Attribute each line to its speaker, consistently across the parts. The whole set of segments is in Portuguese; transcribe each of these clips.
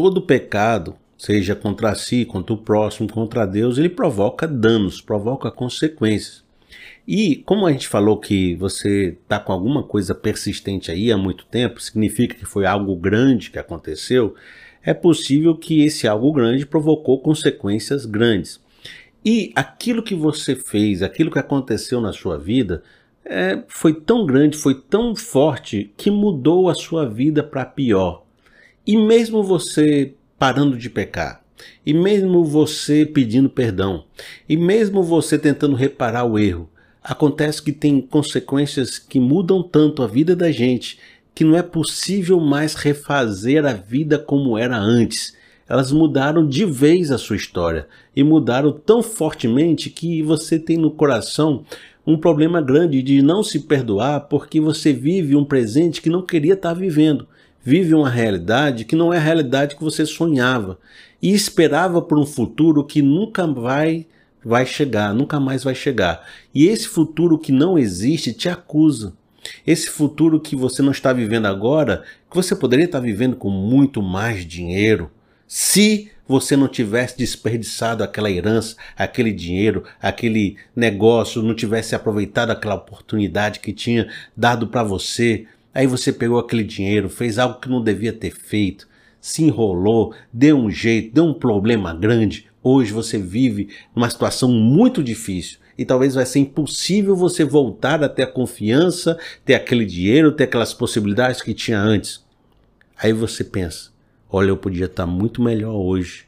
Speaker 1: todo pecado, seja contra si, contra o próximo, contra Deus, ele provoca danos, provoca consequências. E como a gente falou que você está com alguma coisa persistente aí há muito tempo, significa que foi algo grande que aconteceu, é possível que esse algo grande provocou consequências grandes. E aquilo que você fez, aquilo que aconteceu na sua vida, é, foi tão grande, foi tão forte que mudou a sua vida para pior. E mesmo você parando de pecar, e mesmo você pedindo perdão, e mesmo você tentando reparar o erro, acontece que tem consequências que mudam tanto a vida da gente que não é possível mais refazer a vida como era antes. Elas mudaram de vez a sua história e mudaram tão fortemente que você tem no coração um problema grande de não se perdoar porque você vive um presente que não queria estar vivendo. Vive uma realidade que não é a realidade que você sonhava e esperava por um futuro que nunca vai vai chegar, nunca mais vai chegar. E esse futuro que não existe te acusa. Esse futuro que você não está vivendo agora, que você poderia estar vivendo com muito mais dinheiro, se você não tivesse desperdiçado aquela herança, aquele dinheiro, aquele negócio, não tivesse aproveitado aquela oportunidade que tinha dado para você. Aí você pegou aquele dinheiro, fez algo que não devia ter feito, se enrolou, deu um jeito, deu um problema grande. Hoje você vive numa situação muito difícil e talvez vai ser impossível você voltar a ter a confiança, ter aquele dinheiro, ter aquelas possibilidades que tinha antes. Aí você pensa: olha, eu podia estar muito melhor hoje.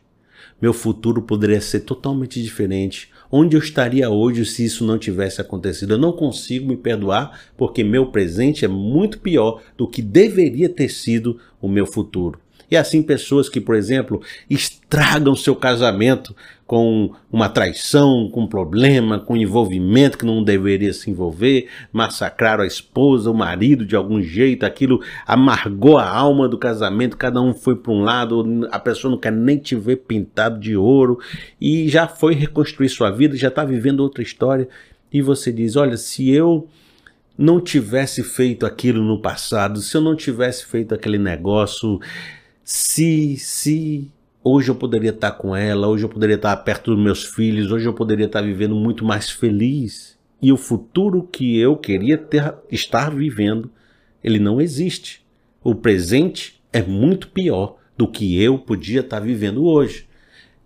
Speaker 1: Meu futuro poderia ser totalmente diferente. Onde eu estaria hoje se isso não tivesse acontecido? Eu não consigo me perdoar porque meu presente é muito pior do que deveria ter sido o meu futuro. E assim pessoas que, por exemplo, estragam seu casamento com uma traição, com um problema, com um envolvimento que não deveria se envolver, massacraram a esposa, o marido de algum jeito, aquilo amargou a alma do casamento, cada um foi para um lado, a pessoa não quer nem te ver pintado de ouro e já foi reconstruir sua vida, já está vivendo outra história e você diz: Olha, se eu não tivesse feito aquilo no passado, se eu não tivesse feito aquele negócio, se, se hoje eu poderia estar com ela, hoje eu poderia estar perto dos meus filhos, hoje eu poderia estar vivendo muito mais feliz. E o futuro que eu queria ter, estar vivendo, ele não existe. O presente é muito pior do que eu podia estar vivendo hoje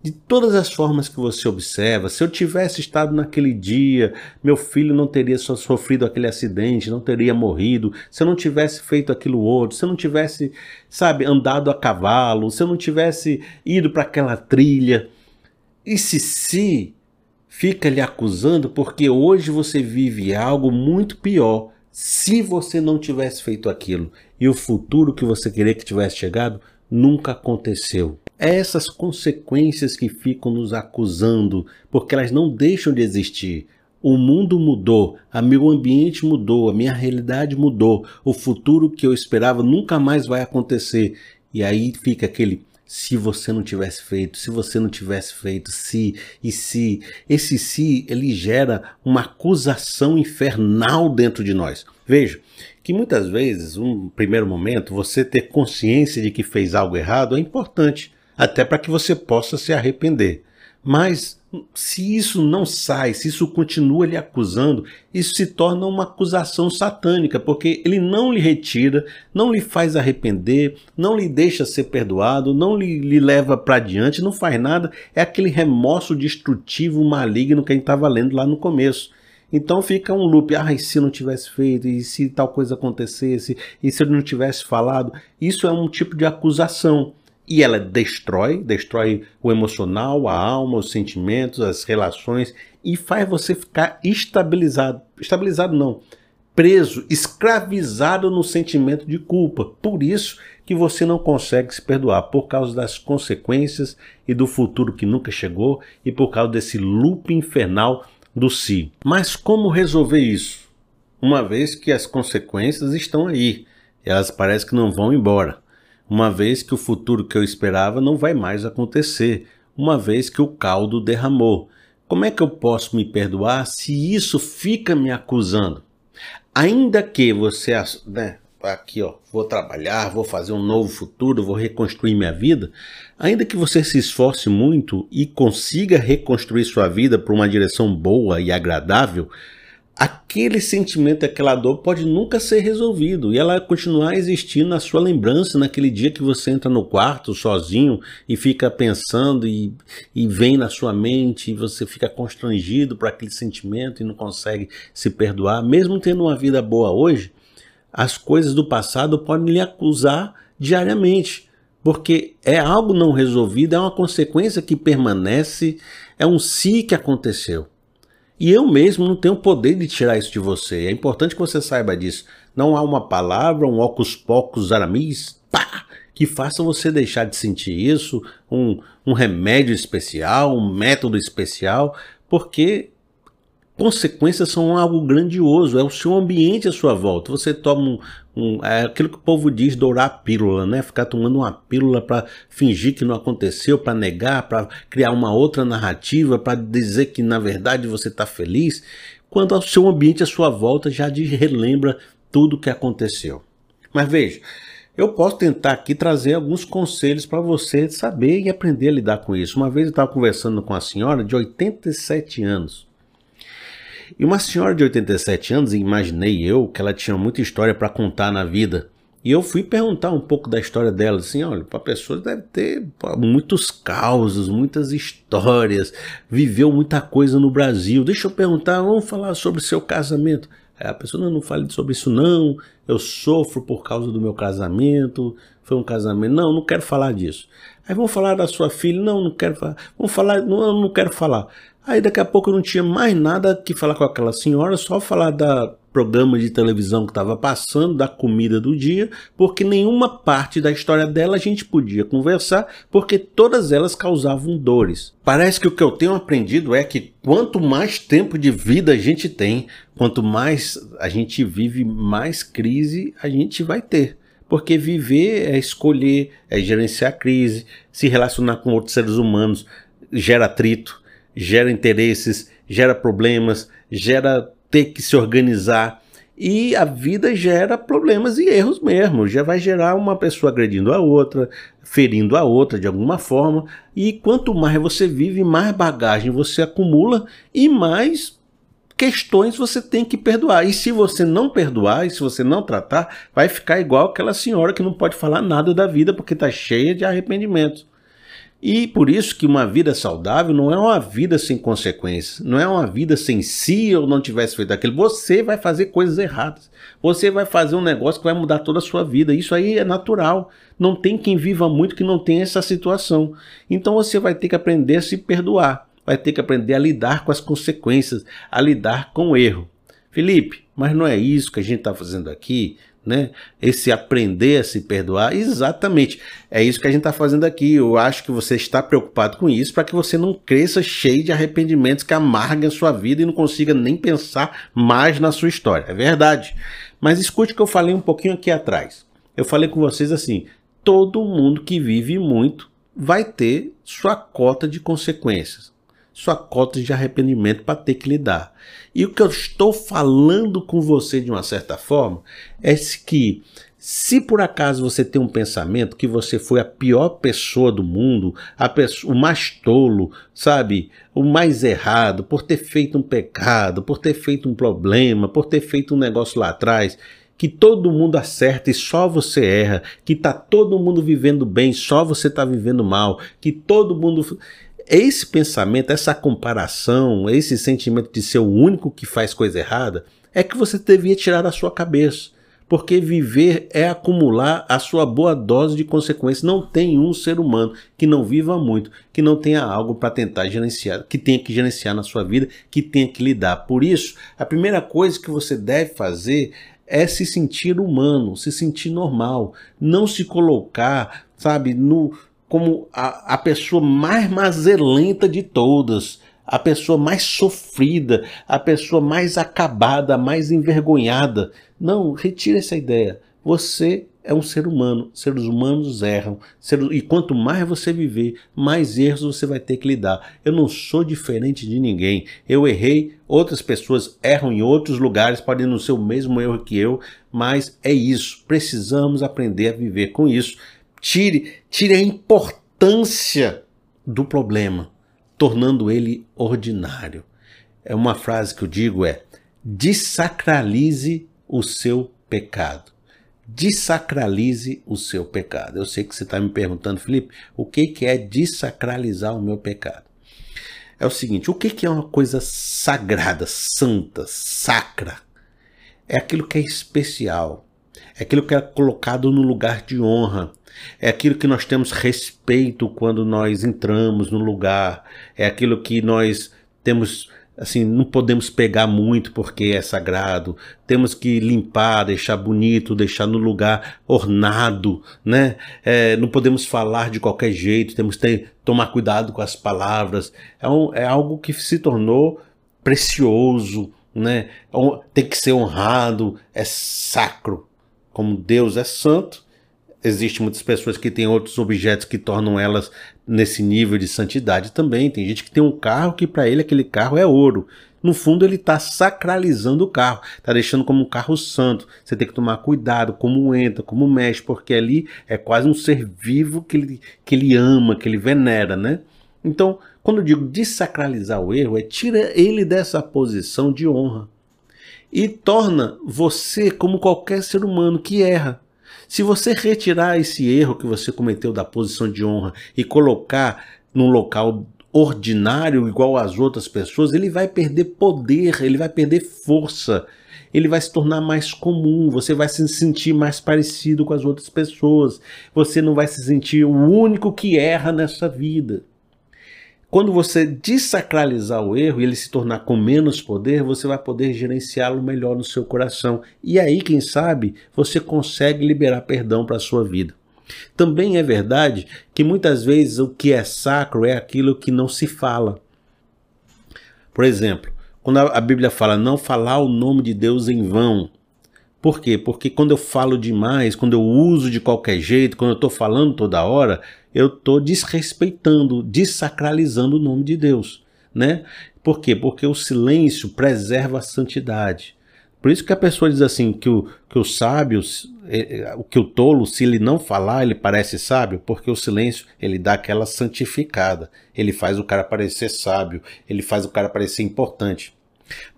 Speaker 1: de todas as formas que você observa, se eu tivesse estado naquele dia, meu filho não teria sofrido aquele acidente, não teria morrido, se eu não tivesse feito aquilo outro, se eu não tivesse, sabe, andado a cavalo, se eu não tivesse ido para aquela trilha. E se se fica lhe acusando porque hoje você vive algo muito pior se você não tivesse feito aquilo e o futuro que você queria que tivesse chegado nunca aconteceu. É essas consequências que ficam nos acusando, porque elas não deixam de existir. O mundo mudou, a meu ambiente mudou, a minha realidade mudou, o futuro que eu esperava nunca mais vai acontecer. E aí fica aquele se você não tivesse feito, se você não tivesse feito, se e se. Esse se ele gera uma acusação infernal dentro de nós. Veja que muitas vezes, um primeiro momento, você ter consciência de que fez algo errado é importante até para que você possa se arrepender. Mas se isso não sai, se isso continua lhe acusando, isso se torna uma acusação satânica, porque ele não lhe retira, não lhe faz arrepender, não lhe deixa ser perdoado, não lhe, lhe leva para diante, não faz nada. É aquele remorso destrutivo, maligno que a gente estava lendo lá no começo. Então fica um loop, ah, e se não tivesse feito, e se tal coisa acontecesse, e se ele não tivesse falado, isso é um tipo de acusação e ela destrói, destrói o emocional, a alma, os sentimentos, as relações e faz você ficar estabilizado. Estabilizado não, preso, escravizado no sentimento de culpa. Por isso que você não consegue se perdoar por causa das consequências e do futuro que nunca chegou e por causa desse loop infernal do si. Mas como resolver isso? Uma vez que as consequências estão aí, elas parecem que não vão embora uma vez que o futuro que eu esperava não vai mais acontecer, uma vez que o caldo derramou. Como é que eu posso me perdoar se isso fica me acusando? Ainda que você, né, aqui, ó, vou trabalhar, vou fazer um novo futuro, vou reconstruir minha vida, ainda que você se esforce muito e consiga reconstruir sua vida para uma direção boa e agradável, aquele sentimento, aquela dor pode nunca ser resolvido e ela continuar existindo na sua lembrança naquele dia que você entra no quarto sozinho e fica pensando e, e vem na sua mente e você fica constrangido por aquele sentimento e não consegue se perdoar, mesmo tendo uma vida boa hoje, as coisas do passado podem lhe acusar diariamente, porque é algo não resolvido, é uma consequência que permanece, é um si que aconteceu. E eu mesmo não tenho poder de tirar isso de você. É importante que você saiba disso. Não há uma palavra, um ocus pocus aramis, pá, que faça você deixar de sentir isso, um, um remédio especial, um método especial, porque consequências são algo grandioso, é o seu ambiente à sua volta. Você toma um, um é aquilo que o povo diz, dourar a pílula, né? Ficar tomando uma pílula para fingir que não aconteceu, para negar, para criar uma outra narrativa, para dizer que na verdade você está feliz, quando o seu ambiente à sua volta já relembra tudo o que aconteceu. Mas veja, eu posso tentar aqui trazer alguns conselhos para você saber e aprender a lidar com isso. Uma vez eu estava conversando com uma senhora de 87 anos. E uma senhora de 87 anos, imaginei eu que ela tinha muita história para contar na vida. E eu fui perguntar um pouco da história dela, assim, olha, para pessoa deve ter muitos causos, muitas histórias, viveu muita coisa no Brasil. Deixa eu perguntar, vamos falar sobre seu casamento. Aí a pessoa, não, não fale sobre isso não, eu sofro por causa do meu casamento, foi um casamento, não, não quero falar disso. Aí vamos falar da sua filha, não, não quero falar, vamos falar, não, não quero falar. Aí daqui a pouco eu não tinha mais nada que falar com aquela senhora, só falar da programa de televisão que estava passando, da comida do dia, porque nenhuma parte da história dela a gente podia conversar, porque todas elas causavam dores. Parece que o que eu tenho aprendido é que quanto mais tempo de vida a gente tem, quanto mais a gente vive, mais crise a gente vai ter. Porque viver é escolher, é gerenciar a crise, se relacionar com outros seres humanos, gera atrito gera interesses, gera problemas, gera ter que se organizar. E a vida gera problemas e erros mesmo. Já vai gerar uma pessoa agredindo a outra, ferindo a outra de alguma forma. E quanto mais você vive, mais bagagem você acumula e mais questões você tem que perdoar. E se você não perdoar, e se você não tratar, vai ficar igual aquela senhora que não pode falar nada da vida porque está cheia de arrependimentos. E por isso que uma vida saudável não é uma vida sem consequências, não é uma vida sem se eu não tivesse feito aquilo. Você vai fazer coisas erradas. Você vai fazer um negócio que vai mudar toda a sua vida. Isso aí é natural. Não tem quem viva muito que não tenha essa situação. Então você vai ter que aprender a se perdoar, vai ter que aprender a lidar com as consequências, a lidar com o erro. Felipe, mas não é isso que a gente está fazendo aqui né? Esse aprender a se perdoar, exatamente. É isso que a gente está fazendo aqui. Eu acho que você está preocupado com isso para que você não cresça cheio de arrependimentos que amarguem a sua vida e não consiga nem pensar mais na sua história. É verdade. Mas escute o que eu falei um pouquinho aqui atrás. Eu falei com vocês assim: todo mundo que vive muito vai ter sua cota de consequências sua cota de arrependimento para ter que lidar. E o que eu estou falando com você de uma certa forma é que se por acaso você tem um pensamento que você foi a pior pessoa do mundo, pessoa, o mais tolo, sabe, o mais errado, por ter feito um pecado, por ter feito um problema, por ter feito um negócio lá atrás, que todo mundo acerta e só você erra, que tá todo mundo vivendo bem, só você tá vivendo mal, que todo mundo esse pensamento, essa comparação, esse sentimento de ser o único que faz coisa errada, é que você devia tirar da sua cabeça. Porque viver é acumular a sua boa dose de consequências. Não tem um ser humano que não viva muito, que não tenha algo para tentar gerenciar, que tenha que gerenciar na sua vida, que tenha que lidar. Por isso, a primeira coisa que você deve fazer é se sentir humano, se sentir normal, não se colocar, sabe, no, como a, a pessoa mais mazelenta de todas, a pessoa mais sofrida, a pessoa mais acabada, mais envergonhada. Não, retire essa ideia. Você é um ser humano, seres humanos erram, e quanto mais você viver, mais erros você vai ter que lidar. Eu não sou diferente de ninguém. Eu errei, outras pessoas erram em outros lugares, podem não ser o mesmo erro que eu, mas é isso. Precisamos aprender a viver com isso. Tire, tire a importância do problema, tornando ele ordinário. É uma frase que eu digo é: desacralize o seu pecado desacralize o seu pecado. Eu sei que você está me perguntando, Felipe, o que, que é desacralizar o meu pecado? É o seguinte: o que, que é uma coisa sagrada, santa, sacra? É aquilo que é especial, é aquilo que é colocado no lugar de honra, é aquilo que nós temos respeito quando nós entramos no lugar, é aquilo que nós temos assim, não podemos pegar muito porque é sagrado. Temos que limpar, deixar bonito, deixar no lugar ornado, né? É, não podemos falar de qualquer jeito, temos que tomar cuidado com as palavras. É, um, é algo que se tornou precioso, né? É tem que ser honrado, é sacro. Como Deus é santo, Existem muitas pessoas que têm outros objetos que tornam elas nesse nível de santidade também. Tem gente que tem um carro que para ele aquele carro é ouro. No fundo, ele está sacralizando o carro, está deixando como um carro santo. Você tem que tomar cuidado como entra, como mexe, porque ali é quase um ser vivo que ele, que ele ama, que ele venera, né? Então, quando eu digo desacralizar o erro, é tira ele dessa posição de honra e torna você como qualquer ser humano que erra. Se você retirar esse erro que você cometeu da posição de honra e colocar num local ordinário igual às outras pessoas, ele vai perder poder, ele vai perder força, ele vai se tornar mais comum, você vai se sentir mais parecido com as outras pessoas, você não vai se sentir o único que erra nessa vida. Quando você desacralizar o erro e ele se tornar com menos poder, você vai poder gerenciá-lo melhor no seu coração. E aí, quem sabe, você consegue liberar perdão para a sua vida. Também é verdade que muitas vezes o que é sacro é aquilo que não se fala. Por exemplo, quando a Bíblia fala não falar o nome de Deus em vão, por quê? Porque quando eu falo demais, quando eu uso de qualquer jeito, quando eu estou falando toda hora, eu estou desrespeitando, desacralizando o nome de Deus. Né? Por quê? Porque o silêncio preserva a santidade. Por isso que a pessoa diz assim, que o, que o sábio, é, o que o tolo, se ele não falar, ele parece sábio, porque o silêncio, ele dá aquela santificada. Ele faz o cara parecer sábio, ele faz o cara parecer importante.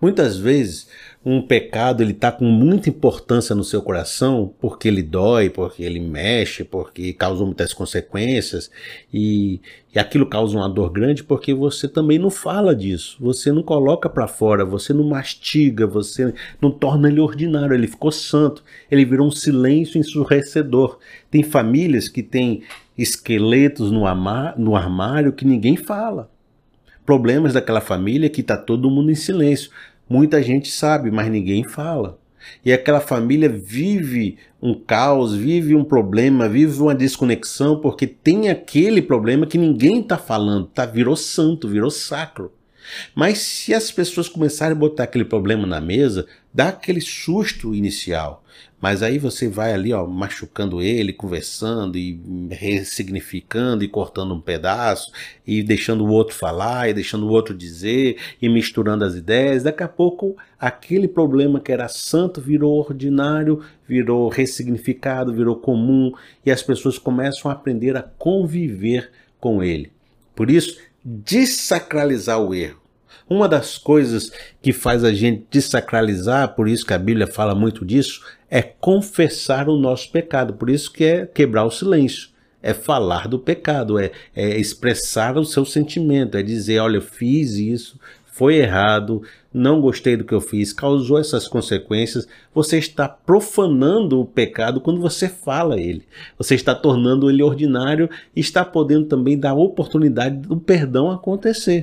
Speaker 1: Muitas vezes um pecado ele está com muita importância no seu coração porque ele dói, porque ele mexe, porque causa muitas consequências e, e aquilo causa uma dor grande porque você também não fala disso, você não coloca para fora, você não mastiga, você não torna ele ordinário, ele ficou santo, ele virou um silêncio ensurrecedor. Tem famílias que têm esqueletos no, no armário que ninguém fala problemas daquela família que está todo mundo em silêncio. Muita gente sabe, mas ninguém fala. E aquela família vive um caos, vive um problema, vive uma desconexão, porque tem aquele problema que ninguém está falando, tá? Virou santo, virou sacro. Mas se as pessoas começarem a botar aquele problema na mesa, dá aquele susto inicial. Mas aí você vai ali, ó, machucando ele, conversando e ressignificando e cortando um pedaço e deixando o outro falar e deixando o outro dizer e misturando as ideias. Daqui a pouco aquele problema que era santo virou ordinário, virou ressignificado, virou comum e as pessoas começam a aprender a conviver com ele. Por isso, desacralizar o erro. Uma das coisas que faz a gente desacralizar, por isso que a Bíblia fala muito disso, é confessar o nosso pecado. Por isso que é quebrar o silêncio. É falar do pecado, é, é expressar o seu sentimento, é dizer: olha, eu fiz isso, foi errado, não gostei do que eu fiz, causou essas consequências. Você está profanando o pecado quando você fala ele. Você está tornando ele ordinário e está podendo também dar oportunidade do perdão acontecer.